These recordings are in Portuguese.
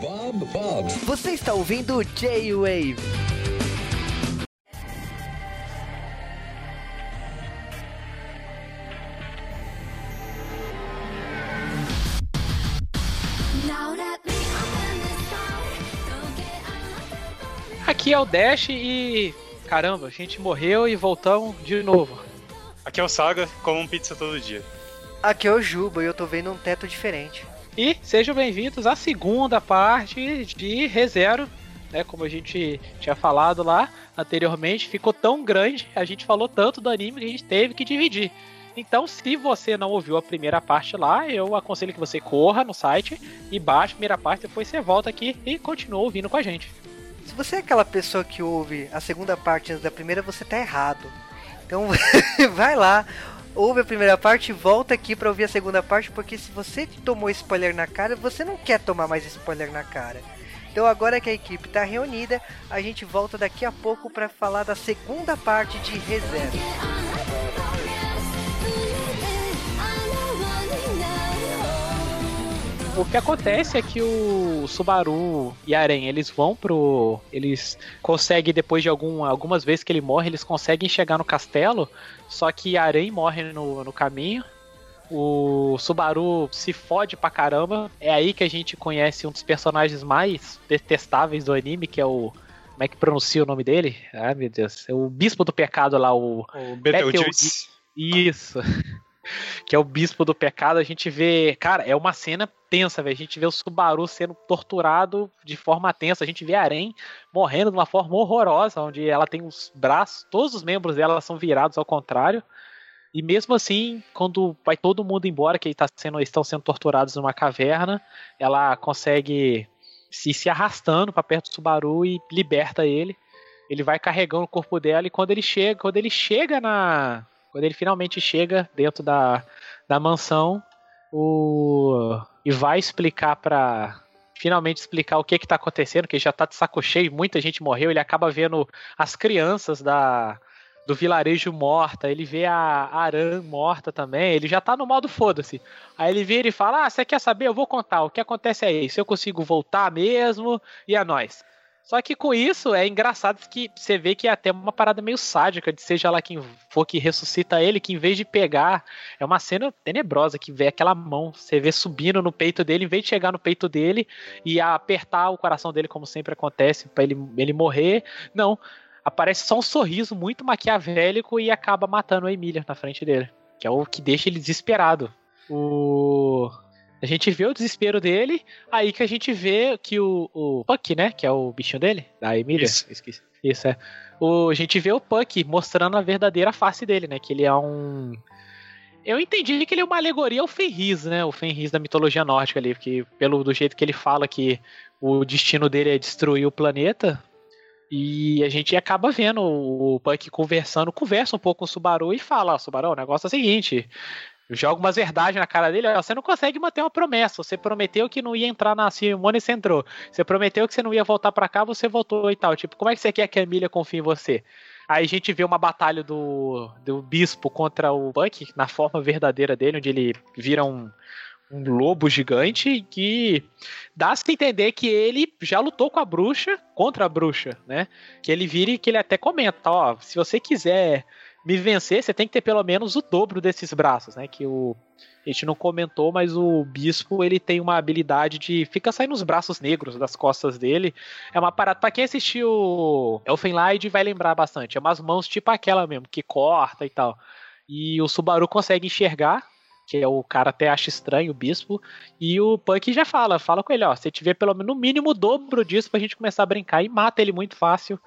Bob Bob. Você está ouvindo J-Wave. Aqui é o Dash e. Caramba, a gente morreu e voltamos de novo. Aqui é o Saga, como um pizza todo dia. Aqui é o Juba e eu tô vendo um teto diferente. E sejam bem-vindos à segunda parte de ReZero. Né, como a gente tinha falado lá anteriormente, ficou tão grande, a gente falou tanto do anime que a gente teve que dividir. Então, se você não ouviu a primeira parte lá, eu aconselho que você corra no site e baixe a primeira parte, depois você volta aqui e continua ouvindo com a gente. Se você é aquela pessoa que ouve a segunda parte antes da primeira, você tá errado. Então vai lá, ouve a primeira parte volta aqui para ouvir a segunda parte, porque se você tomou spoiler na cara, você não quer tomar mais spoiler na cara. Então agora que a equipe está reunida, a gente volta daqui a pouco para falar da segunda parte de reserva. O que acontece é que o Subaru e a Aren, eles vão pro. Eles conseguem, depois de algum, algumas vezes que ele morre, eles conseguem chegar no castelo. Só que a Aren morre no, no caminho. O Subaru se fode pra caramba. É aí que a gente conhece um dos personagens mais detestáveis do anime, que é o. Como é que pronuncia o nome dele? Ah, meu Deus. É o Bispo do Pecado lá, o. O Betelgeuse. Isso. Que é o bispo do pecado, a gente vê, cara, é uma cena tensa, velho. A gente vê o Subaru sendo torturado de forma tensa, a gente vê a Arém morrendo de uma forma horrorosa, onde ela tem os braços, todos os membros dela são virados ao contrário. E mesmo assim, quando vai todo mundo embora, que tá sendo, estão sendo torturados numa caverna, ela consegue se, se arrastando para perto do Subaru e liberta ele. Ele vai carregando o corpo dela e quando ele chega, quando ele chega na, quando ele finalmente chega dentro da, da mansão, o e vai explicar para finalmente explicar o que que tá acontecendo, que já tá de saco cheio, muita gente morreu, ele acaba vendo as crianças da do vilarejo morta, ele vê a Aran morta também, ele já tá no modo foda-se. Aí ele vira e fala: Ah, você quer saber? Eu vou contar. O que acontece é isso. Eu consigo voltar mesmo e é nós. Só que com isso é engraçado que você vê que é até uma parada meio sádica de seja lá quem for que ressuscita ele, que em vez de pegar, é uma cena tenebrosa que vê aquela mão, você vê subindo no peito dele, em vez de chegar no peito dele e apertar o coração dele como sempre acontece para ele ele morrer, não, aparece só um sorriso muito maquiavélico e acaba matando a Emília na frente dele, que é o que deixa ele desesperado. O a gente vê o desespero dele, aí que a gente vê que o, o Puck, né? Que é o bichinho dele, da Emília. Isso. Esqueci. Isso, é. O, a gente vê o Puck mostrando a verdadeira face dele, né? Que ele é um. Eu entendi que ele é uma alegoria ao Fenris, né? O Fenris da mitologia nórdica ali, porque pelo do jeito que ele fala que o destino dele é destruir o planeta. E a gente acaba vendo o Puck conversando, conversa um pouco com o Subaru e fala: oh, Subaru, o negócio é o seguinte: joga umas verdades na cara dele, você não consegue manter uma promessa. Você prometeu que não ia entrar na cerimônia e você entrou. Você prometeu que você não ia voltar para cá, você voltou e tal. Tipo, como é que você quer que a Emília confie em você? Aí a gente vê uma batalha do, do bispo contra o Buck, na forma verdadeira dele, onde ele vira um, um lobo gigante que dá-se a entender que ele já lutou com a bruxa, contra a bruxa, né? Que ele vira e que ele até comenta, ó, se você quiser me vencer, você tem que ter pelo menos o dobro desses braços, né? Que o a gente não comentou, mas o bispo ele tem uma habilidade de fica saindo os braços negros das costas dele. É uma parada para quem assistiu Elfenlight vai lembrar bastante. É umas mãos tipo aquela mesmo que corta e tal. E o Subaru consegue enxergar que é o cara até acha estranho, o bispo, e o Punk já fala, fala com ele, ó, se tiver pelo menos no mínimo o dobro disso pra gente começar a brincar e mata ele muito fácil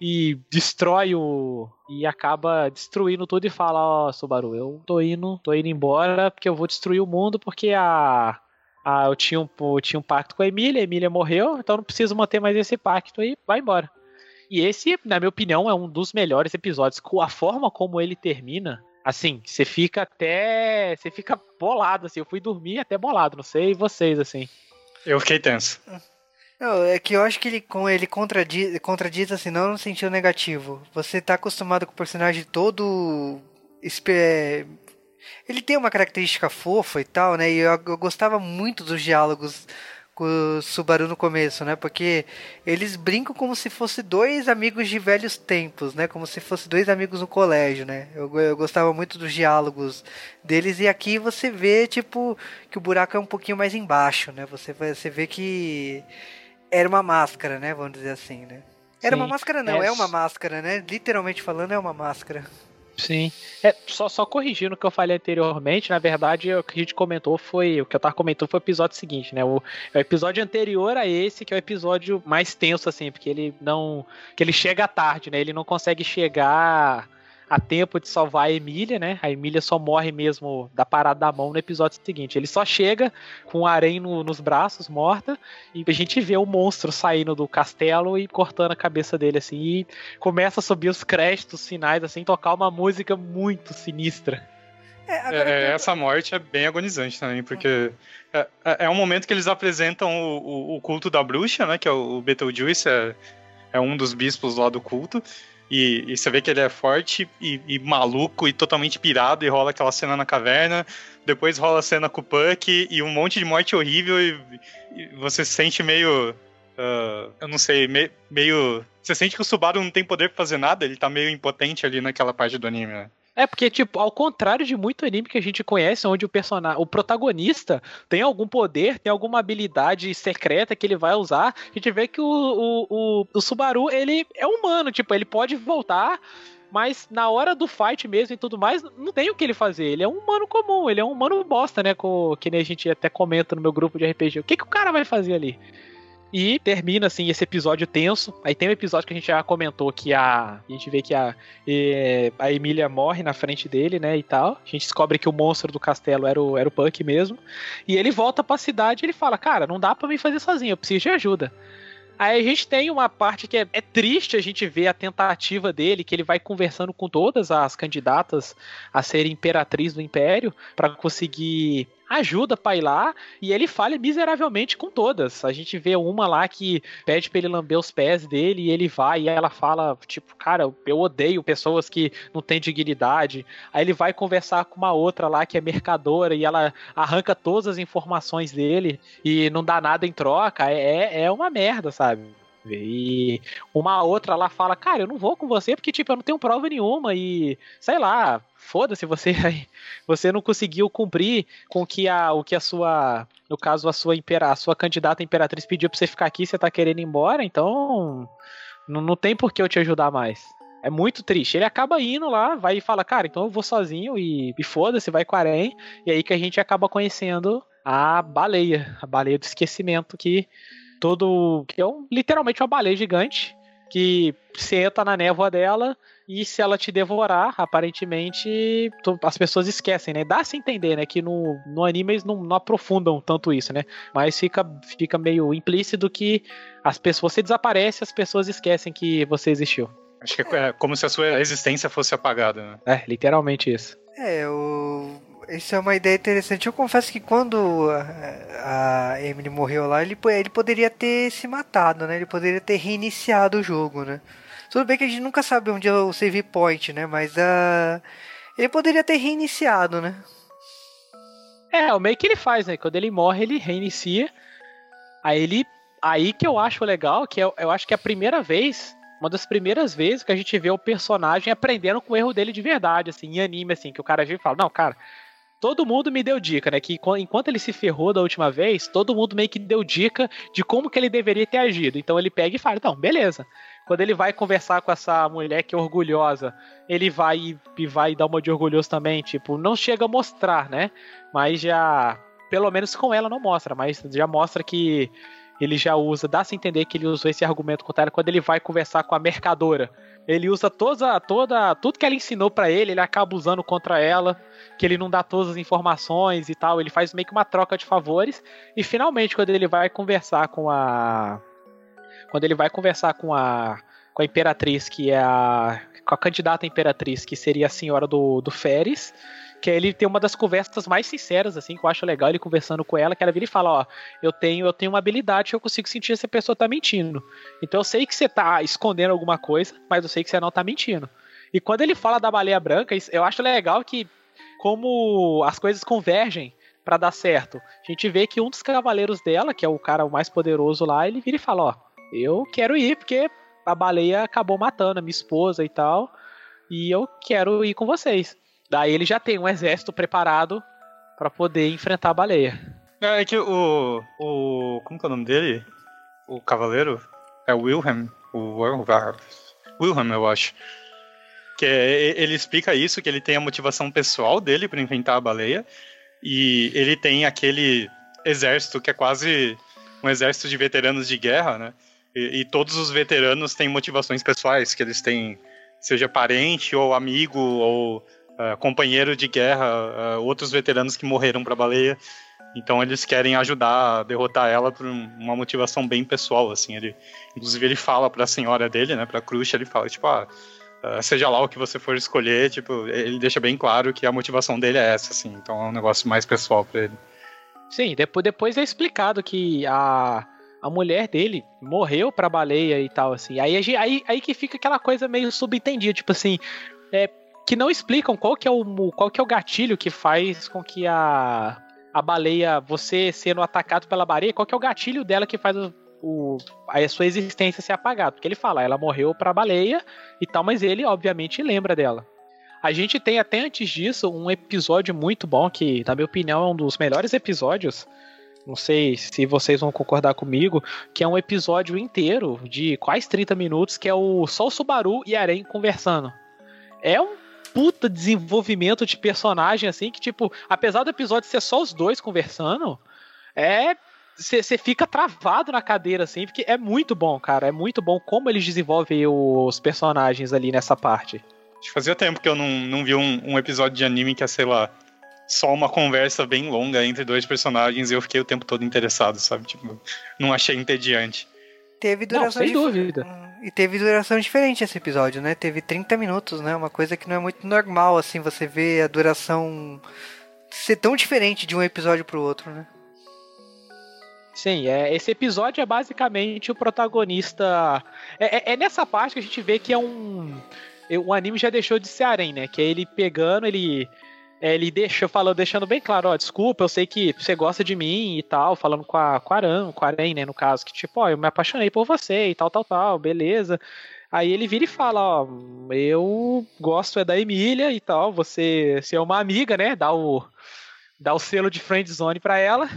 e destrói o. E acaba destruindo tudo e fala: Ó, oh, Subaru, eu tô indo, tô indo embora porque eu vou destruir o mundo porque a. a eu, tinha um, eu tinha um pacto com a Emília, a Emília morreu, então não preciso manter mais esse pacto aí, vai embora. E esse, na minha opinião, é um dos melhores episódios. Com a forma como ele termina, assim, você fica até. Você fica bolado, assim. Eu fui dormir até bolado, não sei vocês, assim. Eu fiquei tenso. Não, é que eu acho que ele, ele contradiz, contradiz assim, não no sentido negativo. Você tá acostumado com o personagem todo. É, ele tem uma característica fofa e tal, né? E eu, eu gostava muito dos diálogos com o Subaru no começo, né? Porque eles brincam como se fosse dois amigos de velhos tempos, né? Como se fosse dois amigos no colégio, né? Eu, eu gostava muito dos diálogos deles e aqui você vê, tipo, que o buraco é um pouquinho mais embaixo, né? Você, você vê que era uma máscara, né? Vamos dizer assim, né? Era Sim, uma máscara não, é... é uma máscara, né? Literalmente falando é uma máscara. Sim. É, só, só corrigindo o que eu falei anteriormente, na verdade, o que a gente comentou foi. O que eu tava comentando foi o episódio seguinte, né? O, é o episódio anterior a esse, que é o episódio mais tenso, assim, porque ele não. que ele chega tarde, né? Ele não consegue chegar a tempo de salvar a Emília, né? A Emília só morre mesmo da parada da mão no episódio seguinte. Ele só chega com o harém no, nos braços, morta, e a gente vê o monstro saindo do castelo e cortando a cabeça dele, assim, e começa a subir os créditos, os sinais, assim, tocar uma música muito sinistra. É, é, essa morte é bem agonizante também, porque é, é, é um momento que eles apresentam o, o, o, culto da bruxa, né? Que é o, o Betelgeuse, é, é um dos bispos lá do culto. E, e, você vê que ele é forte e, e, maluco e totalmente pirado, e rola aquela cena na caverna. Depois rola a cena com o Puck e um monte de morte horrível, e, e você se sente meio. Uh, eu não sei, me, meio. Você sente que o Subaru não tem poder pra fazer nada, ele tá meio impotente ali naquela parte do anime, né? É, porque, tipo, ao contrário de muito anime que a gente conhece, onde o personagem, o protagonista tem algum poder, tem alguma habilidade secreta que ele vai usar, a gente vê que o, o, o, o Subaru, ele é humano, tipo, ele pode voltar mas na hora do fight mesmo e tudo mais, não tem o que ele fazer. Ele é um humano comum, ele é um humano bosta, né? Com, que nem a gente até comenta no meu grupo de RPG. O que, que o cara vai fazer ali? E termina, assim, esse episódio tenso. Aí tem um episódio que a gente já comentou que a. A gente vê que a, a Emília morre na frente dele, né? E tal. A gente descobre que o monstro do castelo era o, era o Puck mesmo. E ele volta pra cidade e ele fala: Cara, não dá para me fazer sozinho, eu preciso de ajuda. Aí a gente tem uma parte que é, é, triste a gente ver a tentativa dele, que ele vai conversando com todas as candidatas a ser imperatriz do império para conseguir ajuda pra ir lá e ele falha miseravelmente com todas. A gente vê uma lá que pede pra ele lamber os pés dele e ele vai e ela fala, tipo, cara, eu odeio pessoas que não têm dignidade. Aí ele vai conversar com uma outra lá que é mercadora e ela arranca todas as informações dele e não dá nada em troca. É, é uma merda, sabe? E uma outra lá fala, cara, eu não vou com você porque, tipo, eu não tenho prova nenhuma e, sei lá, foda-se, você você não conseguiu cumprir com que a, o que a sua, no caso, a sua, impera, a sua candidata imperatriz pediu pra você ficar aqui, você tá querendo ir embora, então não, não tem por que eu te ajudar mais. É muito triste. Ele acaba indo lá, vai e fala, cara, então eu vou sozinho e, e foda-se, vai com a Arém. E aí que a gente acaba conhecendo a baleia, a baleia do esquecimento que todo. que é um, literalmente uma baleia gigante que você entra na névoa dela e se ela te devorar, aparentemente tu, as pessoas esquecem, né? Dá-se entender, né? Que no, no anime eles não, não, aprofundam tanto isso, né? Mas fica, fica meio implícito que as pessoas, você desaparece as pessoas esquecem que você existiu. Acho que é como se a sua existência fosse apagada, né? É, literalmente isso. É, o isso é uma ideia interessante. Eu confesso que quando a, Emily morreu lá, ele, ele poderia ter se matado, né? Ele poderia ter reiniciado o jogo, né? Tudo bem que a gente nunca sabe onde é o save point, né? Mas uh, ele poderia ter reiniciado, né? É, o meio que ele faz, né? Quando ele morre, ele reinicia. Aí ele. Aí que eu acho legal, que eu, eu acho que é a primeira vez uma das primeiras vezes que a gente vê o personagem aprendendo com o erro dele de verdade, assim, em anime, assim, que o cara vem e fala, não, cara, todo mundo me deu dica, né? Que enquanto ele se ferrou da última vez, todo mundo meio que deu dica de como que ele deveria ter agido. Então ele pega e fala, então, beleza. Quando ele vai conversar com essa mulher que é orgulhosa, ele vai e vai dar uma de orgulhoso também, tipo, não chega a mostrar, né? Mas já, pelo menos com ela não mostra, mas já mostra que ele já usa, dá-se entender que ele usou esse argumento contra ela quando ele vai conversar com a mercadora ele usa toda, toda, tudo que ela ensinou para ele, ele acaba usando contra ela, que ele não dá todas as informações e tal. Ele faz meio que uma troca de favores. E finalmente, quando ele vai conversar com a. Quando ele vai conversar com a. Com a imperatriz, que é a. Com a candidata imperatriz, que seria a senhora do, do Férez que ele tem uma das conversas mais sinceras, assim, que eu acho legal, ele conversando com ela, que ela vira e fala, ó, eu tenho, eu tenho uma habilidade que eu consigo sentir se a pessoa tá mentindo. Então eu sei que você tá escondendo alguma coisa, mas eu sei que você não tá mentindo. E quando ele fala da baleia branca, eu acho legal que como as coisas convergem para dar certo? A gente vê que um dos cavaleiros dela, que é o cara mais poderoso lá, ele vira e fala: Ó, eu quero ir porque a baleia acabou matando a minha esposa e tal, e eu quero ir com vocês. Daí ele já tem um exército preparado para poder enfrentar a baleia. É, é que o, o. Como que é o nome dele? O cavaleiro? É o Wilhelm. O Wilhelm, eu acho. Que é, ele explica isso, que ele tem a motivação pessoal dele para enfrentar a baleia. E ele tem aquele exército que é quase um exército de veteranos de guerra, né? E, e, todos os veteranos têm motivações pessoais, que eles têm, seja parente ou amigo ou uh, companheiro de guerra, uh, outros veteranos que morreram para a baleia. Então eles querem ajudar a derrotar ela por uma motivação bem pessoal, assim. Ele, inclusive ele fala para a senhora dele, né, para Crush, ele fala tipo, ah, uh, seja lá o que você for escolher, tipo, ele deixa bem claro que a motivação dele é essa, assim. Então é um negócio mais pessoal para ele. Sim, depois, depois é explicado que a a mulher dele morreu pra baleia e tal, assim. Aí, aí, aí que fica aquela coisa meio subentendida, tipo assim, é, que não explicam qual que é o qual que é o gatilho que faz com que a, a baleia, você sendo atacado pela baleia, qual que é o gatilho dela que faz o, o, a sua existência ser apagada. Porque ele fala, ela morreu pra baleia e tal, mas ele, obviamente, lembra dela. A gente tem até antes disso um episódio muito bom, que, na minha opinião, é um dos melhores episódios, não sei se vocês vão concordar comigo, que é um episódio inteiro de quase 30 minutos, que é o Sol Subaru e Arém conversando. É um puta desenvolvimento de personagem, assim, que, tipo, apesar do episódio ser só os dois conversando, é. Você fica travado na cadeira, assim, porque é muito bom, cara. É muito bom como eles desenvolvem os personagens ali nessa parte. Acho que fazia tempo que eu não, não vi um, um episódio de anime que é, sei lá, só uma conversa bem longa entre dois personagens e eu fiquei o tempo todo interessado, sabe? Tipo, não achei entediante. Teve duração não, sem dúvida. E teve duração diferente esse episódio, né? Teve 30 minutos, né? Uma coisa que não é muito normal, assim, você vê a duração ser tão diferente de um episódio pro outro, né? Sim, é, esse episódio é basicamente o protagonista. É, é, é nessa parte que a gente vê que é um. O anime já deixou de ser arém, né? Que é ele pegando, ele é, ele deixa, falou, deixando bem claro, ó, desculpa, eu sei que você gosta de mim e tal, falando com a, com a Aran, com né, no caso, que tipo, ó, eu me apaixonei por você e tal, tal, tal, beleza. Aí ele vira e fala, ó, eu gosto é da Emília e tal, você, você é uma amiga, né, dá o, dá o selo de friend zone pra ela.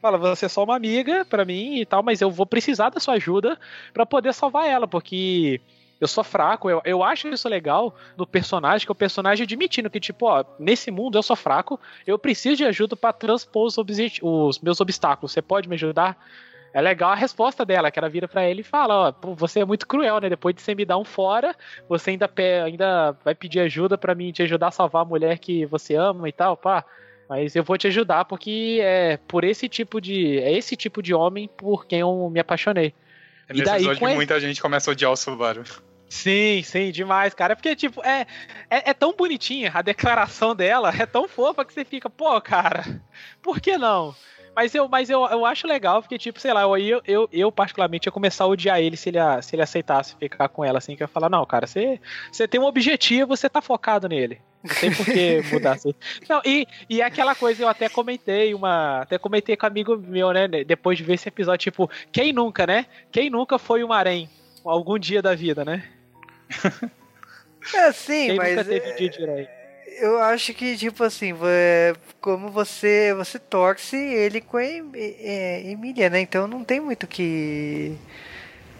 Fala, você é só uma amiga para mim e tal, mas eu vou precisar da sua ajuda para poder salvar ela, porque eu sou fraco. Eu, eu acho isso legal no personagem, que é o personagem admitindo que, tipo, ó, nesse mundo eu sou fraco, eu preciso de ajuda para transpor os, os, meus obstáculos. Você pode me ajudar? É legal a resposta dela, que ela vira para ele e fala, ó, você é muito cruel, né? Depois de você me dar um fora, você ainda, ainda vai pedir ajuda para mim te ajudar a salvar a mulher que você ama e tal, pá. Mas eu vou te ajudar porque é por esse tipo de. É esse tipo de homem por quem eu me apaixonei. É nesse e daí, episódio que muita gente começa a odiar o Subaru. Sim, sim, demais, cara. Porque, tipo, é, é, é, tão bonitinha a declaração dela, é tão fofa que você fica, pô, cara, por que não? Mas eu, mas eu, eu acho legal, porque, tipo, sei lá, eu, eu, eu particularmente ia começar a odiar ele se ele, se ele aceitasse ficar com ela, assim, que eu ia falar, não, cara, você, você tem um objetivo, você tá focado nele. Não tem por que mudar assim. Não, e, e aquela coisa eu até comentei, uma. Até comentei com um amigo meu, né? Depois de ver esse episódio, tipo, quem nunca, né? Quem nunca foi um harém? Algum dia da vida, né? É sim, Quem mas. Nunca teve é... Eu acho que, tipo assim, como você você torce ele com a é, Emília, né? Então não tem muito que.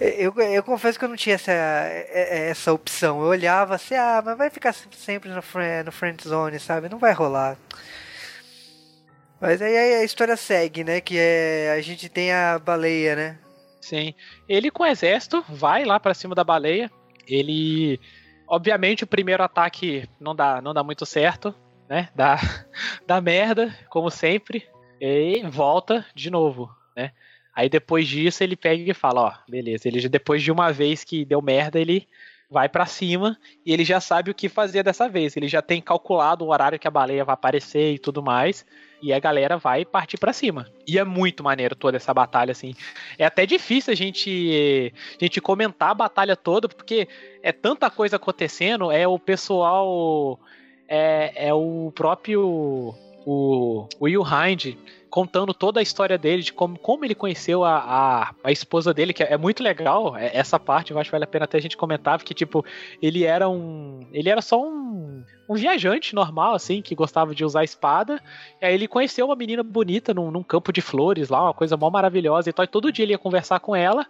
Eu, eu confesso que eu não tinha essa, é, essa opção. Eu olhava assim, ah, mas vai ficar sempre no, no friend zone, sabe? Não vai rolar. Mas aí a história segue, né? Que é a gente tem a baleia, né? Sim. Ele com o exército vai lá para cima da baleia. Ele. Obviamente o primeiro ataque não dá, não dá muito certo, né? Dá, dá merda, como sempre. E volta de novo, né? Aí depois disso ele pega e fala, ó, beleza, ele depois de uma vez que deu merda, ele vai para cima e ele já sabe o que fazer dessa vez. Ele já tem calculado o horário que a baleia vai aparecer e tudo mais. E a galera vai partir para cima. E é muito maneiro toda essa batalha, assim. É até difícil a gente, a gente comentar a batalha toda, porque é tanta coisa acontecendo, é o pessoal. É, é o próprio o, Will Hind contando toda a história dele, de como, como ele conheceu a, a, a, esposa dele, que é muito legal. É, essa parte eu acho que vale a pena até a gente comentar, porque, tipo, ele era um. Ele era só um, um viajante normal, assim, que gostava de usar espada. E aí ele conheceu uma menina bonita num, num campo de flores lá, uma coisa mó maravilhosa e tal. E todo dia ele ia conversar com ela.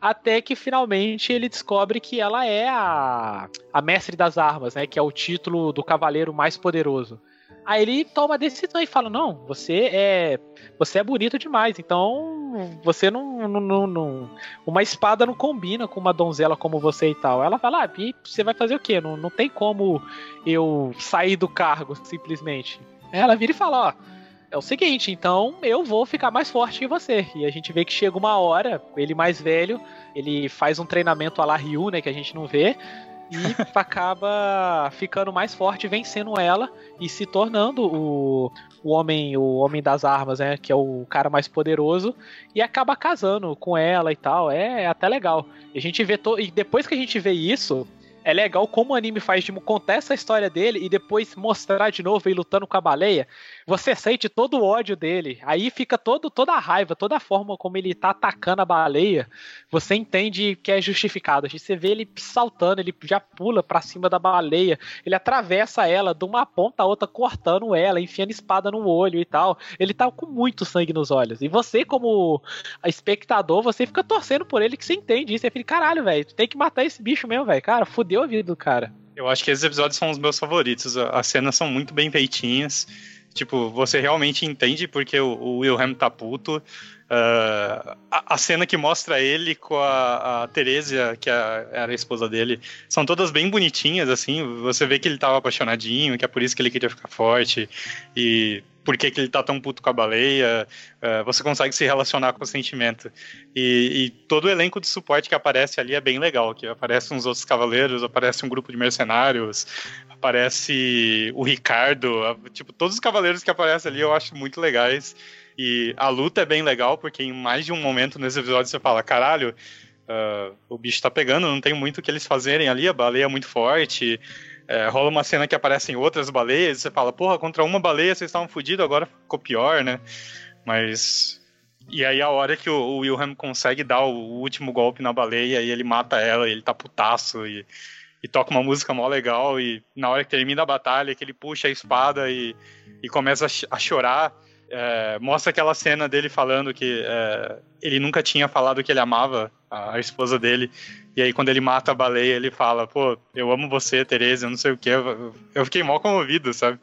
Até que finalmente ele descobre que ela é a, a mestre das armas, né? Que é o título do cavaleiro mais poderoso. Aí ele toma a decisão e fala: Não, você é. Você é bonito demais, então você não, não, não, Uma espada não combina com uma donzela como você e tal. Ela fala: Ah, e você vai fazer o quê? Não, não tem como eu sair do cargo, simplesmente. Ela vira e fala: Ó. É o seguinte, então eu vou ficar mais forte que você. E a gente vê que chega uma hora, ele mais velho, ele faz um treinamento a la Ryu, né, que a gente não vê, e acaba ficando mais forte, vencendo ela e se tornando o, o homem o homem das armas, né? Que é o cara mais poderoso e acaba casando com ela e tal. É, é até legal. A gente vê to... e depois que a gente vê isso, é legal como o anime faz de contar essa história dele e depois mostrar de novo ele lutando com a baleia. Você sente todo o ódio dele. Aí fica todo, toda a raiva, toda a forma como ele tá atacando a baleia. Você entende que é justificado. Você vê ele saltando, ele já pula pra cima da baleia. Ele atravessa ela de uma ponta a outra, cortando ela, enfiando espada no olho e tal. Ele tá com muito sangue nos olhos. E você, como espectador, você fica torcendo por ele que você entende isso. Você fica, caralho, velho, tem que matar esse bicho mesmo, velho. Cara, fudeu a vida do cara. Eu acho que esses episódios são os meus favoritos. As cenas são muito bem feitinhas. Tipo, você realmente entende porque o, o Wilhelm tá puto. Uh, a, a, cena que mostra ele com a, a Teresia, que a, era a esposa dele, são todas bem bonitinhas, assim. Você vê que ele tava apaixonadinho, que é por isso que ele queria ficar forte. E por que, que ele tá tão puto com a baleia, uh, você consegue se relacionar com o sentimento. E, e, todo o elenco de suporte que aparece ali é bem legal, que aparecem uns outros cavaleiros, aparece um grupo de mercenários, aparece o Ricardo, tipo, todos os cavaleiros que aparecem ali eu acho muito legais. E a luta é bem legal, porque em mais de um momento nesse episódio você fala, caralho, uh, o bicho tá pegando, não tem muito o que eles fazerem ali, a baleia é muito forte, é, rola uma cena que aparecem outras baleias, você fala, porra, contra uma baleia vocês estavam fodidos, agora ficou pior, né? Mas. E aí a hora que o, o Wilhelm consegue dar o, o, último golpe na baleia e ele mata ela, e ele tá putaço e, e toca uma música mó legal, e na hora que termina a batalha, que ele puxa a espada e, e começa a, a chorar. É, mostra aquela cena dele falando que é, ele nunca tinha falado que ele amava a, a, esposa dele. E aí, quando ele mata a baleia, ele fala: Pô, eu amo você, Tereza, eu não sei o que. Eu, eu fiquei mal comovido, sabe?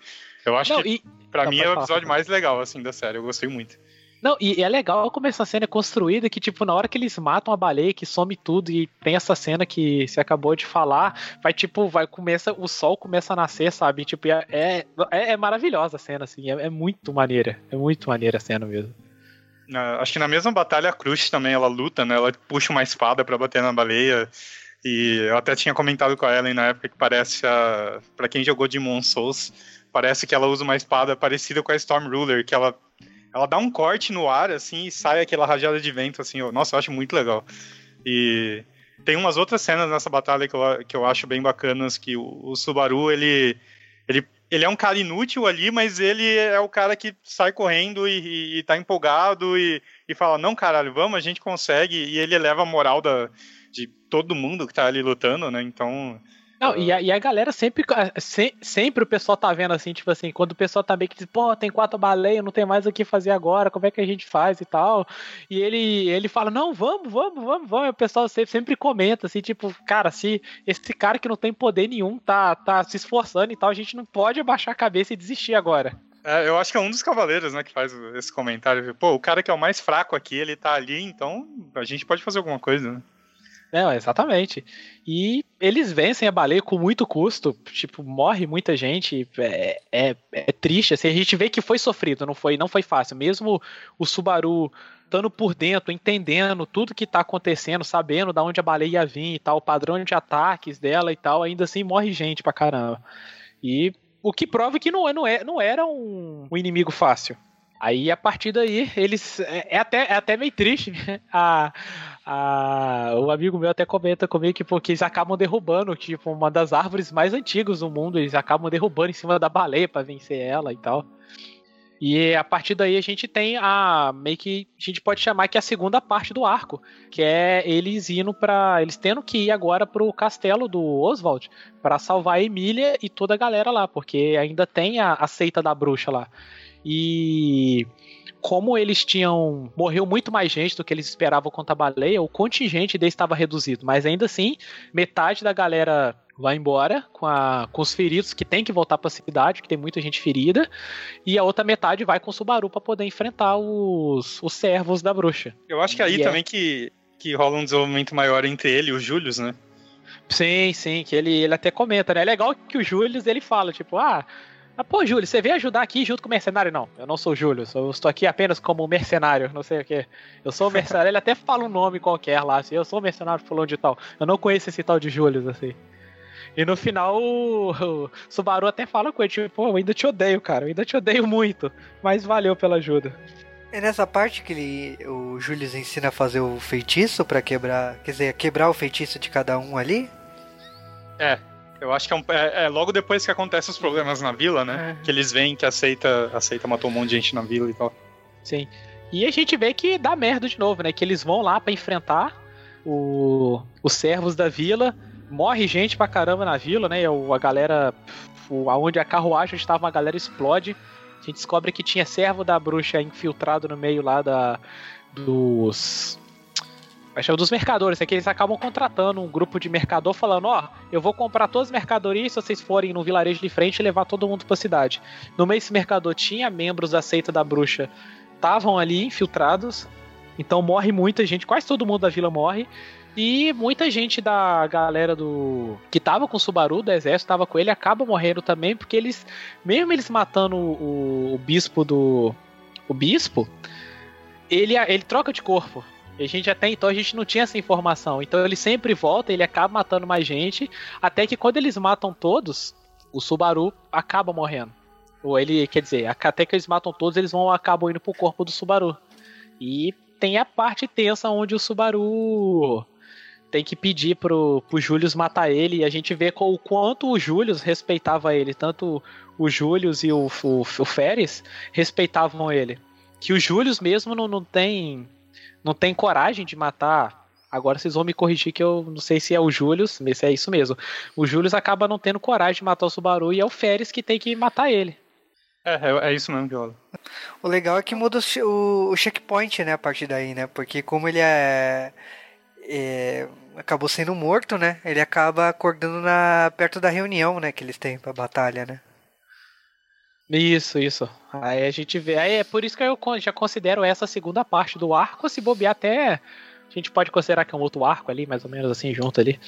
Eu acho não, que, e... pra não, mim, é o episódio mais legal, assim, da série. Eu gostei muito. Não, e, é legal como essa cena é construída, que, tipo, na hora que eles matam a baleia, que some tudo, e tem essa cena que você acabou de falar, vai, tipo, vai, começa, o sol começa a nascer, sabe? Tipo, é, é, é maravilhosa a cena, assim, é, é, muito maneira, é muito maneira a cena mesmo. acho que na mesma batalha a Cruz também, ela luta, né? Ela puxa uma espada para bater na baleia, e eu até tinha comentado com a Ellen na época que parece a... para quem jogou Demon Souls, parece que ela usa uma espada parecida com a Storm Ruler, que ela ela dá um corte no ar, assim, e sai aquela rajada de vento, assim. Eu, nossa, eu acho muito legal. E tem umas outras cenas nessa batalha que eu, que eu acho bem bacanas, que o, o Subaru, ele, ele, ele é um cara inútil ali, mas ele é o cara que sai correndo e, e, e tá empolgado e, e fala, não, caralho, vamos, a gente consegue. E ele eleva a moral da, de todo mundo que tá ali lutando, né? Então... Não, e a, e a galera sempre, se, sempre o pessoal tá vendo assim, tipo assim, quando o pessoal tá meio que diz, pô, tem quatro baleias, não tem mais o que fazer agora, como é que a gente faz e tal. E ele, ele fala, não, vamos, vamos, vamos, vamos. E o pessoal sempre, sempre comenta, assim, tipo, cara, se esse cara que não tem poder nenhum tá, tá se esforçando e tal, a gente não pode abaixar a cabeça e desistir agora. É, eu acho que é um dos cavaleiros, né, que faz esse comentário. Pô, o cara que é o mais fraco aqui, ele tá ali, então a gente pode fazer alguma coisa, né? Não, exatamente. E eles vencem a baleia com muito custo. Tipo, morre muita gente. É, é, é, triste. Assim, a gente vê que foi sofrido, não foi, não foi fácil. Mesmo o Subaru estando por dentro, entendendo tudo que está acontecendo, sabendo da onde a baleia ia vir e tal, o padrão de ataques dela e tal, ainda assim morre gente pra caramba. E o que prova que não, é, não, é, não era um, um inimigo fácil. Aí a partir daí, eles. É, é até, é até meio triste. Né? A, a, o amigo meu até comenta comigo que porque eles acabam derrubando, tipo, uma das árvores mais antigas do mundo, eles acabam derrubando em cima da baleia para vencer ela e tal. E a partir daí a gente tem a meio que a gente pode chamar que é a segunda parte do arco, que é eles indo para eles tendo que ir agora pro castelo do Oswald para salvar a Emília e toda a galera lá, porque ainda tem a, a seita da bruxa lá. E como eles tinham. Morreu muito mais gente do que eles esperavam contra a baleia, o contingente deles estava reduzido. Mas ainda assim, metade da galera vai embora com, a, com os feridos que tem que voltar para a cidade, que tem muita gente ferida, e a outra metade vai com o Subaru para poder enfrentar os, os servos da bruxa. Eu acho que aí e é também é... que, que rola um desenvolvimento maior entre ele e o Julius, né? Sim, sim, que ele, ele até comenta, né? É legal que o Julius ele fala, tipo, ah, ah, pô, Júlio, você veio ajudar aqui junto com o mercenário? Não, eu não sou o Júlio, eu estou aqui apenas como mercenário, não sei o que. Eu sou o mercenário, ele até fala um nome qualquer lá, assim, eu sou o mercenário fulano de tal. Eu não conheço esse tal de Júlio, assim. E no final o, o Subaru até fala com ele, tipo, pô, eu ainda te odeio, cara, eu ainda te odeio muito, mas valeu pela ajuda. É nessa parte que ele, o Júlio ensina a fazer o feitiço para quebrar, quer dizer, quebrar o feitiço de cada um ali? É, eu acho que é, um, é, é, logo depois que acontecem os problemas na vila, né? É. Que eles veem que aceita, aceita matou um monte de gente na vila e tal. Sim. E a gente vê que dá merda de novo, né? Que eles vão lá para enfrentar o, os servos da vila. Morre gente pra caramba na vila, né? A galera. Aonde a carruagem estava, a galera explode. A gente descobre que tinha servo da bruxa infiltrado no meio lá da, dos mas é dos mercadores, é que eles acabam contratando um grupo de mercador falando, ó, oh, eu vou comprar todas as mercadorias se vocês forem no vilarejo de frente e levar todo mundo pra cidade. No meio desse mercador tinha membros da seita da bruxa, estavam ali infiltrados, então morre muita gente, quase todo mundo da vila morre. E muita gente da galera do. que tava com o Subaru, do exército, tava com ele, acaba morrendo também, porque eles. Mesmo eles matando o, o bispo do. O bispo, ele, ele troca de corpo. A gente até então a gente não tinha essa informação. Então ele sempre volta, ele acaba matando mais gente, até que quando eles matam todos, o Subaru acaba morrendo. Ou ele, quer dizer, até que eles matam todos, eles vão acabam indo pro corpo do Subaru. E tem a parte tensa onde o Subaru tem que pedir pro, pro Julius matar ele, e a gente vê o quanto o Julius respeitava ele, tanto o Julius e o, o, o Férez respeitavam ele. Que o Julius mesmo não, não tem não tem coragem de matar. Agora vocês vão me corrigir que eu não sei se é o Júlio, se é isso mesmo. O Júlio acaba não tendo coragem de matar o Subaru e é o Férez que tem que matar ele. É, é, é isso mesmo, Viola. O legal é que muda o, o, checkpoint, né, a partir daí, né? Porque como ele é, é, acabou sendo morto, né? Ele acaba acordando na, perto da reunião, né, que eles têm pra batalha, né? Isso, isso. Aí a gente vê. Aí é por isso que eu já considero essa segunda parte do arco. Se bobear até. A gente pode considerar que é um outro arco ali, mais ou menos assim, junto ali.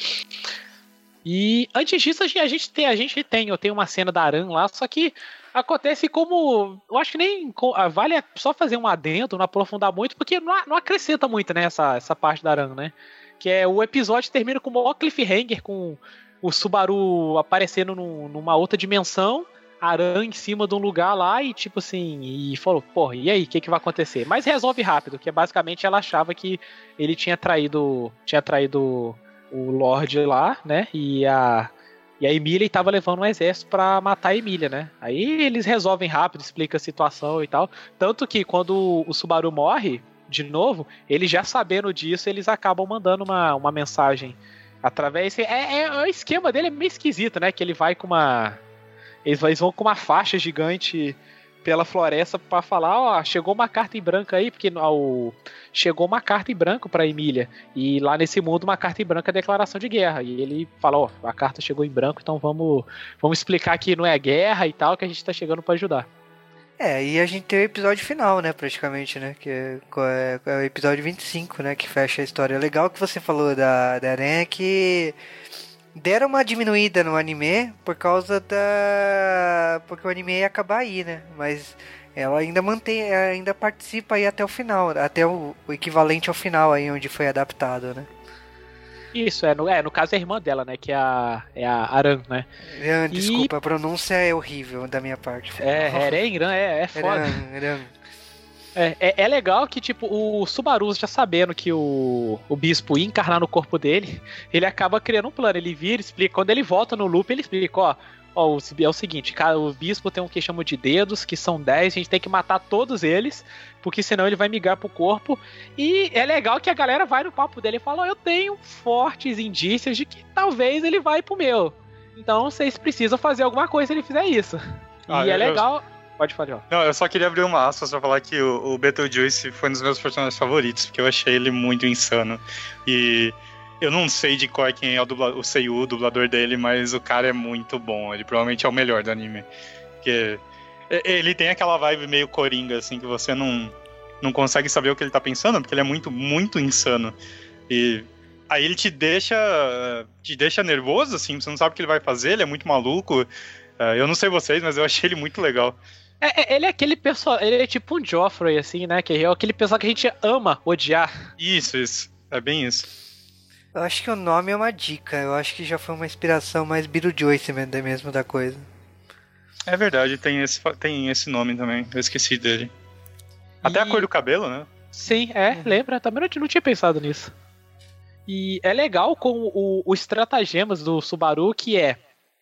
E antes disso, a gente tem, a gente tem, eu tenho uma cena da Aran lá, só que acontece como. Eu acho que nem ah, vale só fazer um adendo, não aprofundar muito, porque não, não acrescenta muito, né, essa, essa parte da Aran, né? Que é o episódio termina com o cliffhanger, com o Subaru aparecendo num, numa outra dimensão Aran em cima de um lugar lá e tipo assim, e falou, porra, e aí, o que, que vai acontecer? Mas resolve rápido, que é basicamente ela achava que ele tinha traído, tinha traído o Lorde lá, né? E a e a Emília estava levando um exército para matar a Emília, né? Aí eles resolvem rápido, explica a situação e tal, tanto que quando o Subaru morre de novo, eles já sabendo disso, eles acabam mandando uma, uma mensagem através é, é, é o esquema dele é meio esquisito, né? Que ele vai com uma eles, vão com uma faixa gigante pela floresta para falar, ó, chegou uma carta em branco aí, porque ó, chegou uma carta em branco para Emília. E lá nesse mundo uma carta em branco é declaração de guerra. E ele fala, ó, a carta chegou em branco, então vamos, vamos explicar que não é guerra e tal, que a gente tá chegando para ajudar. É, e a gente tem o episódio final, né, praticamente, né, que é, é, é, o episódio 25, né, que fecha a história. Legal que você falou da, da Aranha que deram uma diminuída no anime por causa da. Porque o anime ia acabar aí, né? Mas ela ainda mantém, ainda participa aí até o final, até o, o equivalente ao final aí onde foi adaptado, né? Isso, é no, é, no caso é a irmã dela, né? Que é a, é a Aran, né? Aran, desculpa, e... a pronúncia é horrível da minha parte. É, Eren, é, é foda. Aran, Aran. É, é, é, legal que, tipo, o Subaru, já sabendo que o, o bispo ia encarnar no corpo dele, ele acaba criando um plano. Ele vira, explica. Quando ele volta no loop, ele explica: ó, ó, o, é o seguinte, cara, o bispo tem um que chama de dedos, que são 10, a gente tem que matar todos eles, porque senão ele vai migrar pro corpo. E é legal que a galera vai no papo dele e fala: oh, eu tenho fortes indícios de que talvez ele vai pro meu. Então vocês precisam fazer alguma coisa se ele fizer isso. Ah, e é legal. Eu... Pode falar. Não, eu só queria abrir uma aspas pra falar que o, o Beetlejuice foi um dos meus personagens favoritos, porque eu achei ele muito insano. E eu não sei de qual é quem é o, dubla, o Seiyu, o dublador dele, mas o cara é muito bom. Ele provavelmente é o melhor do anime. Porque ele tem aquela vibe meio coringa, assim, que você não, não consegue saber o que ele tá pensando, porque ele é muito, muito insano. E aí ele te deixa. te deixa nervoso, assim, você não sabe o que ele vai fazer, ele é muito maluco. É, eu não sei vocês, mas eu achei ele muito legal. É, é, ele é aquele pessoal. Ele é tipo um Joffrey, assim, né? Que é aquele pessoal que a gente ama odiar. Isso, isso. É bem isso. Eu acho que o nome é uma dica. Eu acho que já foi uma inspiração mais Beetlejuice mesmo da coisa. É verdade, tem esse, tem esse nome também. Eu esqueci dele. Até e... a cor do cabelo, né? Sim, é, uhum. lembra? Também não tinha pensado nisso. E é legal com o, o estratagemas do Subaru, que é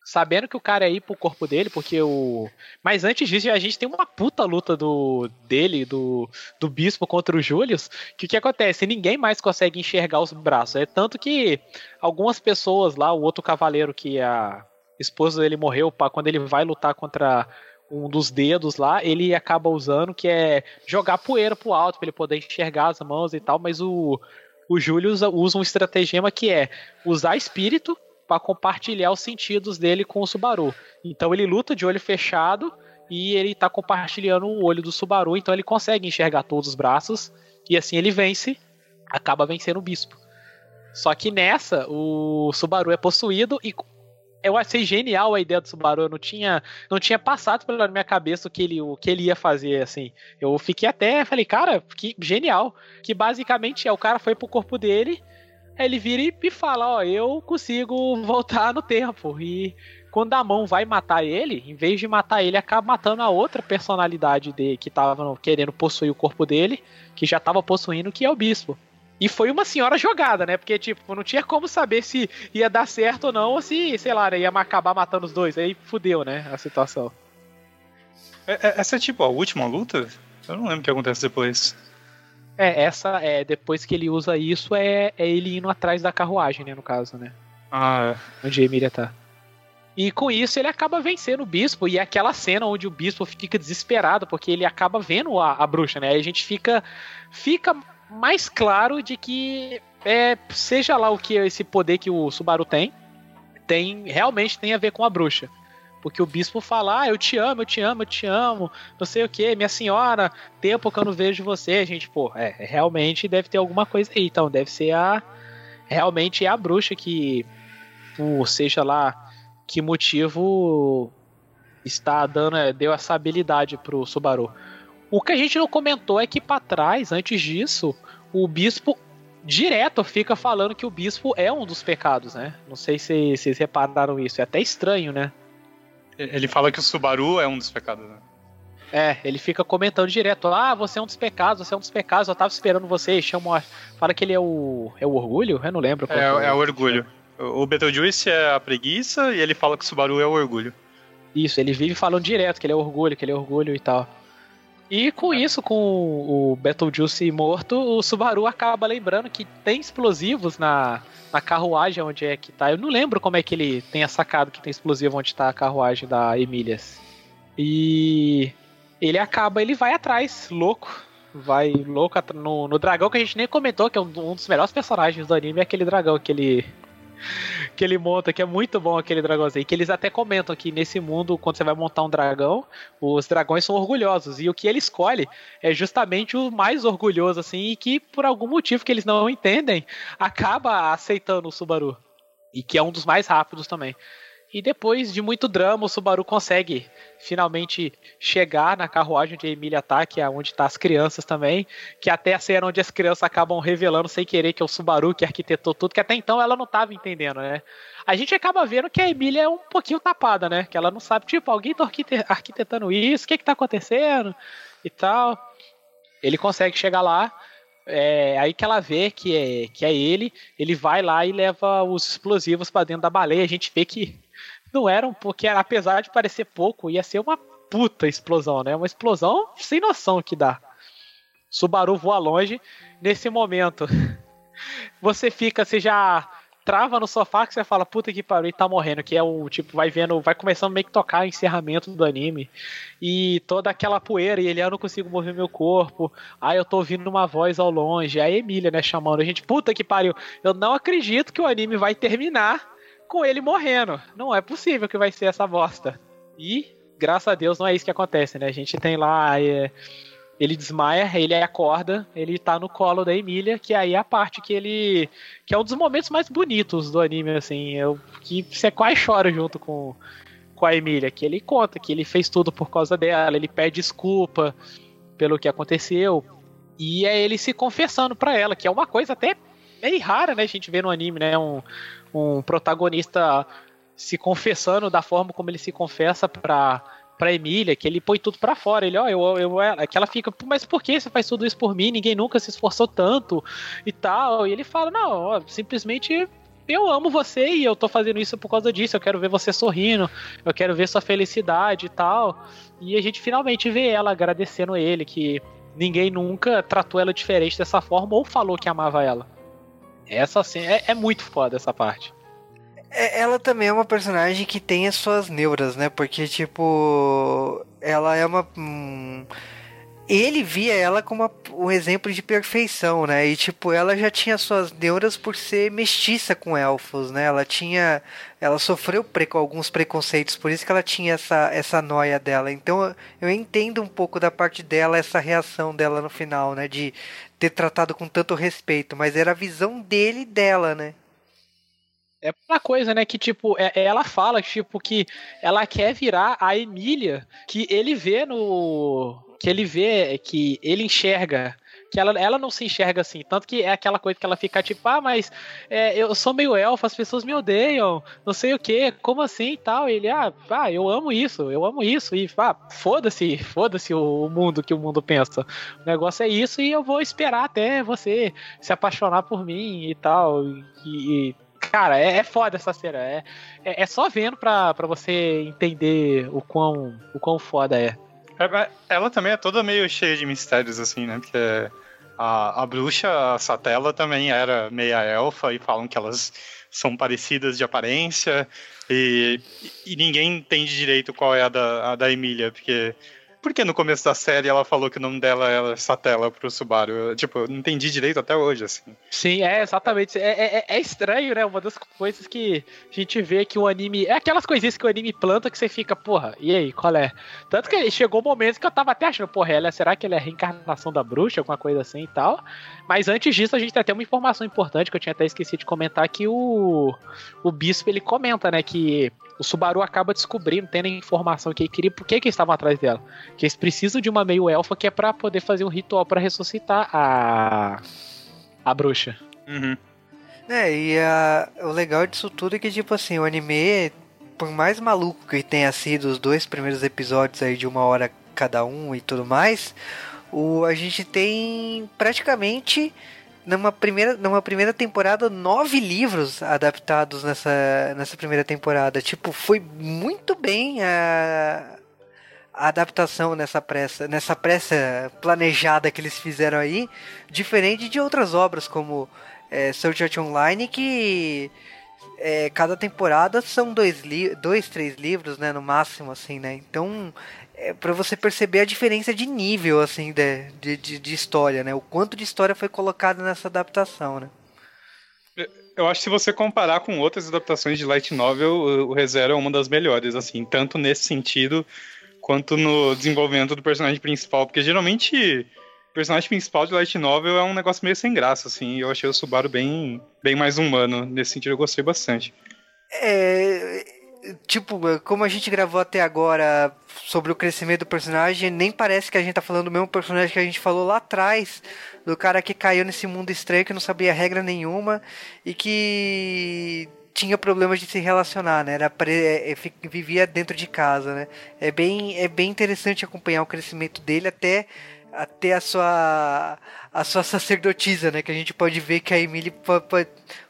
sabendo que o cara é ir pro corpo dele, porque o. Mas antes disso, a gente tem uma puta luta do dele, do, do bispo contra o Julius. Que o que acontece? Ninguém mais consegue enxergar os braços. É tanto que algumas pessoas lá, o outro cavaleiro que a esposa dele morreu, para quando ele vai lutar contra um dos dedos lá, ele acaba usando que é jogar poeira pro alto para ele poder enxergar as mãos e tal, mas o o Júlio usa, usa um estratagema que é usar espírito para compartilhar os sentidos dele com o Subaru. Então ele luta de olho fechado e ele está compartilhando o olho do Subaru, então ele consegue enxergar todos os braços e assim ele vence, acaba vencendo o bispo. Só que nessa, o Subaru é possuído e eu achei genial a ideia do Subaru. Eu não tinha, não tinha passado pela minha cabeça o que, ele, o que ele ia fazer, assim. Eu fiquei até, falei, cara, que genial. Que basicamente é o cara foi pro corpo dele ele vira e fala: Ó, eu consigo voltar no tempo. E quando a mão vai matar ele, em vez de matar ele, acaba matando a outra personalidade dele que tava querendo possuir o corpo dele, que já tava possuindo, que é o bispo. E foi uma senhora jogada, né? Porque, tipo, não tinha como saber se ia dar certo ou não, ou se, sei lá, né, ia acabar matando os dois. Aí fudeu, né, a situação. É, é, essa é tipo a última luta? Eu não lembro o que acontece depois. É, essa é depois que ele usa isso é, é ele indo atrás da carruagem, né, no caso, né? Ah, é. Onde a Emília tá. E com isso ele acaba vencendo o bispo e é aquela cena onde o bispo fica desesperado porque ele acaba vendo a, a bruxa, né? Aí a gente fica fica mais claro de que é, seja lá o que esse poder que o Subaru tem, tem realmente tem a ver com a bruxa. Porque o bispo fala, ah, eu te amo, eu te amo, eu te amo, não sei o que, minha senhora, tempo que eu não vejo você, gente, pô, é, realmente deve ter alguma coisa aí, então deve ser a, realmente é a bruxa que, por seja lá que motivo está dando, é, deu essa habilidade pro Subaru. O que a gente não comentou é que para trás, antes disso, o bispo direto fica falando que o bispo é um dos pecados, né? Não sei se vocês repararam isso. É até estranho, né? Ele fala que o Subaru é um dos pecados, né? É, ele fica comentando direto, ah, você é um dos pecados, você é um dos pecados, eu tava esperando você, chama, fala que ele é o é o orgulho, eu não lembro. É, é, é o orgulho. O Betelgeuse é a preguiça e ele fala que o Subaru é o orgulho. Isso, ele vive falando direto que ele é orgulho, que ele é orgulho e tal. E com isso, com o Betelgeuse morto, o Subaru acaba lembrando que tem explosivos na, na carruagem onde é que tá. Eu não lembro como é que ele tenha sacado que tem explosivo onde tá a carruagem da Emílias. E ele acaba, ele vai atrás, louco. Vai louco no, no dragão que a gente nem comentou, que é um, um dos melhores personagens do anime, é aquele dragão, aquele que ele monta, que é muito bom aquele dragãozinho. Que eles até comentam que nesse mundo, quando você vai montar um dragão, os dragões são orgulhosos. E o que ele escolhe é justamente o mais orgulhoso, assim, e que por algum motivo que eles não entendem, acaba aceitando o Subaru. E que é um dos mais rápidos também. E depois de muito drama, o Subaru consegue finalmente chegar na carruagem de Emília tá, que é onde tá as crianças também, que até a cena onde as crianças acabam revelando sem querer que é o Subaru que arquitetou tudo, que até então ela não estava entendendo, né? A gente acaba vendo que a Emília é um pouquinho tapada, né? Que ela não sabe, tipo, alguém tá arquitetando isso, o que que tá acontecendo e tal. Ele consegue chegar lá, é aí que ela vê que é, que é ele, ele vai lá e leva os explosivos para dentro da baleia. A gente vê que não eram, porque apesar de parecer pouco, ia ser uma puta explosão, né? Uma explosão sem noção que dá. Subaru voa longe. Nesse momento, você fica, você já trava no sofá que você fala, puta que pariu, e tá morrendo, que é o tipo, vai vendo, vai começando meio que tocar o encerramento do anime. E toda aquela poeira, e ele, eu não consigo mover meu corpo. Aí eu tô ouvindo uma voz ao longe, a Emília, né, chamando a gente, puta que pariu, eu não acredito que o anime vai terminar com ele morrendo. Não é possível que vai ser essa bosta. E, graças a Deus, não é isso que acontece, né? A gente tem lá. É, ele desmaia, ele acorda, ele tá no colo da Emília, que aí é a parte que ele. que é um dos momentos mais bonitos do anime, assim. Eu, que você quase chora junto com, com a Emília, que ele conta que ele fez tudo por causa dela, ele pede desculpa pelo que aconteceu. E é ele se confessando para ela, que é uma coisa até meio rara, né? A gente vê no anime, né? Um, um protagonista se confessando da forma como ele se confessa pra, pra Emília, que ele põe tudo para fora. Ele, ó, eu, eu, é, que ela fica, mas por que você faz tudo isso por mim? Ninguém nunca se esforçou tanto e tal. E ele fala, não, simplesmente eu amo você e eu tô fazendo isso por causa disso. Eu quero ver você sorrindo, eu quero ver sua felicidade e tal. E a gente finalmente vê ela agradecendo ele, que ninguém nunca tratou ela diferente dessa forma ou falou que amava ela. Essa assim é, é muito foda essa parte. É, ela também é uma personagem que tem as suas neuras, né? Porque, tipo, ela é uma. Hum, ele via ela como um exemplo de perfeição, né? E tipo, ela já tinha suas neuras por ser mestiça com elfos, né? Ela tinha, ela sofreu alguns preconceitos, por isso que ela tinha essa essa noia dela. Então, eu entendo um pouco da parte dela essa reação dela no final, né, de ter tratado com tanto respeito, mas era a visão dele e dela, né? É uma coisa, né, que tipo, é, ela fala tipo que ela quer virar a Emília que ele vê no que ele vê que ele enxerga que ela, ela não se enxerga assim. Tanto que é aquela coisa que ela fica tipo, ah, mas é, eu sou meio elfo, as pessoas me odeiam, não sei o que, como assim e tal. E ele, ah, ah, eu amo isso, eu amo isso. E ah, foda-se, foda-se o, mundo que o mundo pensa. O negócio é isso e eu vou esperar até você se apaixonar por mim e tal. E, cara, é, é foda essa cena. É, é, é, só vendo pra, pra você entender o quão, o quão foda é. É ela também é toda meio cheia de mistérios, assim, né? Porque a, a bruxa, a Satela, também era meia elfa e falam que elas são parecidas de aparência e, e ninguém entende direito qual é a da, a da Emília, porque porque no começo da série ela falou que o nome dela era Satela pro Subaru. Eu, tipo, eu não entendi direito até hoje, assim. Sim, é, exatamente. É, é, é, estranho, né? Uma das coisas que a gente vê que o anime. É aquelas coisinhas que o anime planta que você fica, porra, e aí, qual é? Tanto que chegou um momento que eu tava até achando, porra, ela, será que ela é a reencarnação da bruxa, alguma coisa assim e tal? Mas antes disso, a gente tem até uma informação importante que eu tinha até esquecido de comentar: que o, o bispo ele comenta, né, que o Subaru acaba descobrindo, tendo a informação que ele queria, por que, que eles estavam atrás dela. Que eles precisam de uma meio elfa que é para poder fazer um ritual para ressuscitar a. a bruxa. Uhum. É, e a, o legal disso tudo é que, tipo assim, o anime, por mais maluco que tenha sido os dois primeiros episódios aí de uma hora cada um e tudo mais, o, a gente tem praticamente numa primeira, numa primeira temporada, nove livros adaptados nessa, nessa primeira temporada. Tipo, foi muito bem a, a adaptação nessa pressa, nessa pressa planejada que eles fizeram aí, diferente de outras obras como é, Art Online, que é, cada temporada são dois, dois, três livros, né, no máximo, assim, né? Então é para você perceber a diferença de nível assim de, de, de, história, né? O quanto de história foi colocado nessa adaptação, né? Eu acho que se você comparar com outras adaptações de light novel, o ReZero é uma das melhores, assim, tanto nesse sentido quanto no desenvolvimento do personagem principal, porque geralmente o personagem principal de light novel é um negócio meio sem graça, assim. E eu achei o Subaru bem, bem mais humano nesse sentido, eu gostei bastante. É, tipo, como a gente gravou até agora sobre o crescimento do personagem, nem parece que a gente tá falando do mesmo personagem que a gente falou lá atrás, do cara que caiu nesse mundo estranho, que não sabia regra nenhuma e que tinha problemas de se relacionar, né? Era pre... É, é, vivia dentro de casa, né? É bem, é bem interessante acompanhar o crescimento dele até a ter a sua a sua sacerdotisa, né? Que a gente pode ver que a Emily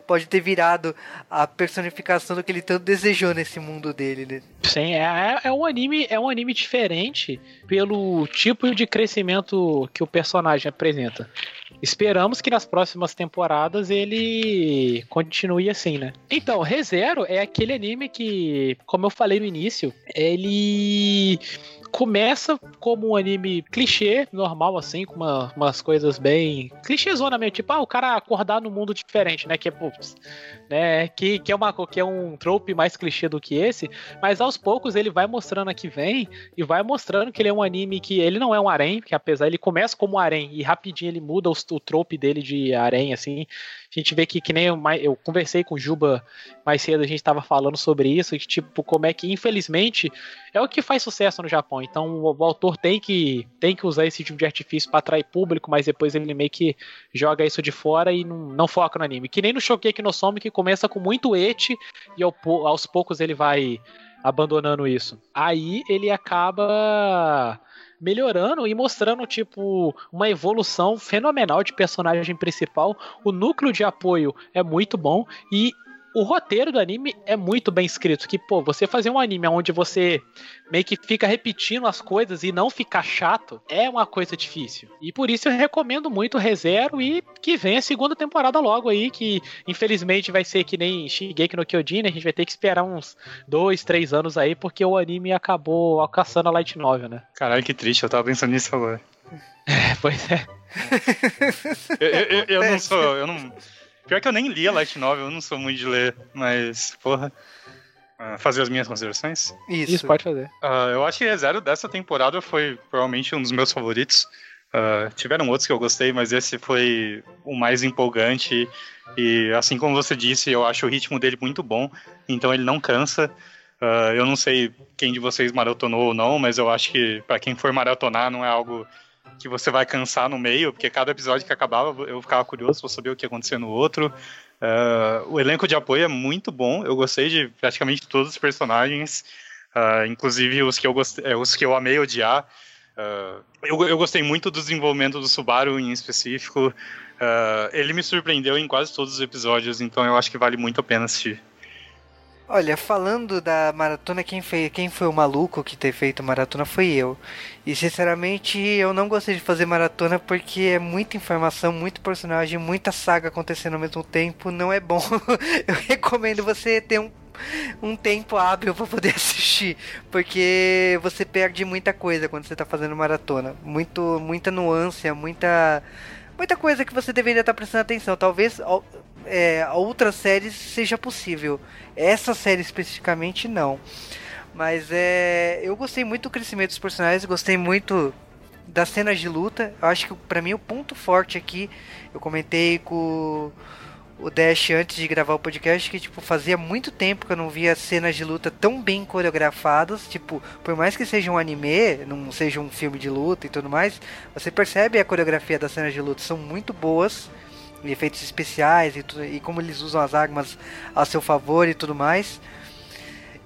pode, ter virado a personificação do que ele tanto desejou nesse mundo dele, né? Sim, é, é um anime, é um anime diferente pelo tipo de crescimento que o personagem apresenta. Esperamos que nas próximas temporadas ele continue assim, né? Então, ReZero é aquele anime que, como eu falei no início, ele começa como um anime clichê, normal, assim, com uma, umas coisas bem. clichêzona mesmo, tipo, ah, o cara acordar num mundo diferente, né? Que é, putz, né? Que, que, é uma, que é um trope mais clichê do que esse, mas aos poucos ele vai mostrando a que vem e vai mostrando que ele é um anime que ele não é um harém, que apesar ele começa como um harém e rapidinho ele muda o, o trope dele de harém, assim. A gente vê que, que nem eu, eu conversei com o Juba mais cedo, a gente estava falando sobre isso, que, tipo, como é que, infelizmente, é o que faz sucesso no Japão. Então o, o autor tem que, tem que usar esse tipo de artifício para atrair público, mas depois ele meio que joga isso de fora e não, não foca no anime. Que nem no Shokeki no Some, que começa com muito ete e ao, aos poucos ele vai abandonando isso. Aí ele acaba melhorando e mostrando, tipo, uma evolução fenomenal de personagem principal. O núcleo de apoio é muito bom e o roteiro do anime é muito bem escrito. Que, pô, você fazer um anime onde você meio que fica repetindo as coisas e não ficar chato é uma coisa difícil. E por isso eu recomendo muito o ReZero e que venha a segunda temporada logo aí, que infelizmente vai ser que nem Shigeki no Kyojin, né? A gente vai ter que esperar uns dois, três anos aí, porque o anime acabou alcançando a Light Novel, né? Caralho, que triste, eu tava pensando nisso agora. É, pois é. eu, eu, eu, eu não sou. Eu não Pior que eu nem li a Light Novel, eu não sou muito de ler, mas, porra. Uh, fazer as minhas considerações? Isso. Isso, pode fazer. Uh, eu acho que a Zero dessa temporada foi provavelmente um dos meus favoritos. Uh, tiveram outros que eu gostei, mas esse foi o mais empolgante. E assim como você disse, eu acho o ritmo dele muito bom, então ele não cansa. Uh, eu não sei quem de vocês maratonou ou não, mas eu acho que para quem for maratonar não é algo que você vai cansar no meio, porque cada episódio que acabava eu ficava curioso para saber o que ia acontecer no outro. Uh, o elenco de apoio é muito bom, eu gostei de praticamente todos os personagens, uh, inclusive os que eu gostei, eh, os que eu amei odiar. Uh, eu, eu, gostei muito do desenvolvimento do Subaru em específico. ele me surpreendeu em quase todos os episódios, então eu acho que vale muito a pena assistir. Olha, falando da maratona, quem, fez, quem foi o maluco que ter feito maratona foi eu. E sinceramente, eu não gostei de fazer maratona porque é muita informação, muito personagem, muita saga acontecendo ao mesmo tempo. Não é bom. eu recomendo você ter um um tempo hábil para poder assistir, porque você perde muita coisa quando você está fazendo maratona, muito muita nuance, muita muita coisa que você deveria estar prestando atenção. Talvez é, outras séries seja possível. Essa série especificamente não. Mas é, eu gostei muito do crescimento dos personagens, gostei muito das cenas de luta. Eu acho que para mim o ponto forte aqui, eu comentei com o Dash antes de gravar o podcast que tipo fazia muito tempo que eu não via cenas de luta tão bem coreografadas, tipo, por mais que seja um anime, não seja um filme de luta e tudo mais, você percebe a coreografia das cenas de luta são muito boas efeitos especiais e, tudo, e como eles usam as armas a seu favor e tudo mais.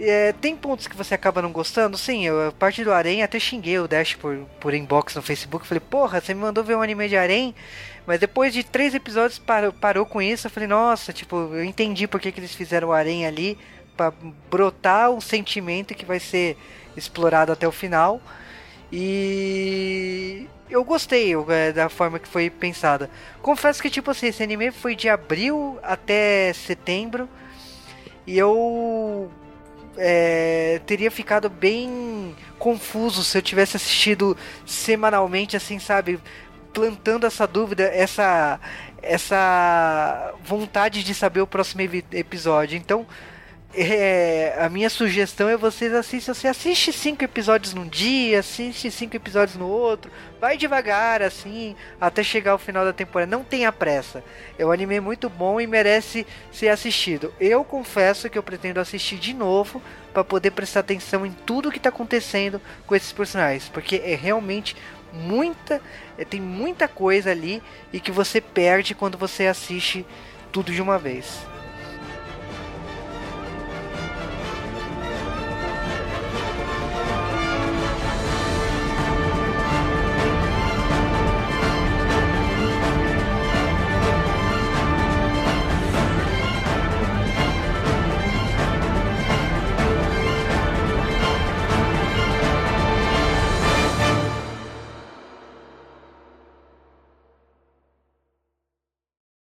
É, tem pontos que você acaba não gostando? Sim, eu, a parte do Arém até xinguei o Dash por, por inbox no Facebook. Falei, porra, você me mandou ver um anime de Arém, mas depois de três episódios parou, parou com isso. Eu falei, nossa, tipo, eu entendi por que, que eles fizeram o Arém ali para brotar um sentimento que vai ser explorado até o final. E eu gostei é, da forma que foi pensada. Confesso que, tipo assim, esse anime foi de abril até setembro. E eu é, teria ficado bem confuso se eu tivesse assistido semanalmente, assim, sabe? Plantando essa dúvida, essa, essa vontade de saber o próximo episódio. Então, é, a minha sugestão é vocês assistam. Você assiste cinco episódios num dia, assiste cinco episódios no outro. Vai devagar, assim, até chegar ao final da temporada. Não tenha pressa. É um anime muito bom e merece ser assistido. Eu confesso que eu pretendo assistir de novo para poder prestar atenção em tudo que está acontecendo com esses personagens, porque é realmente muita, é, tem muita coisa ali e que você perde quando você assiste tudo de uma vez.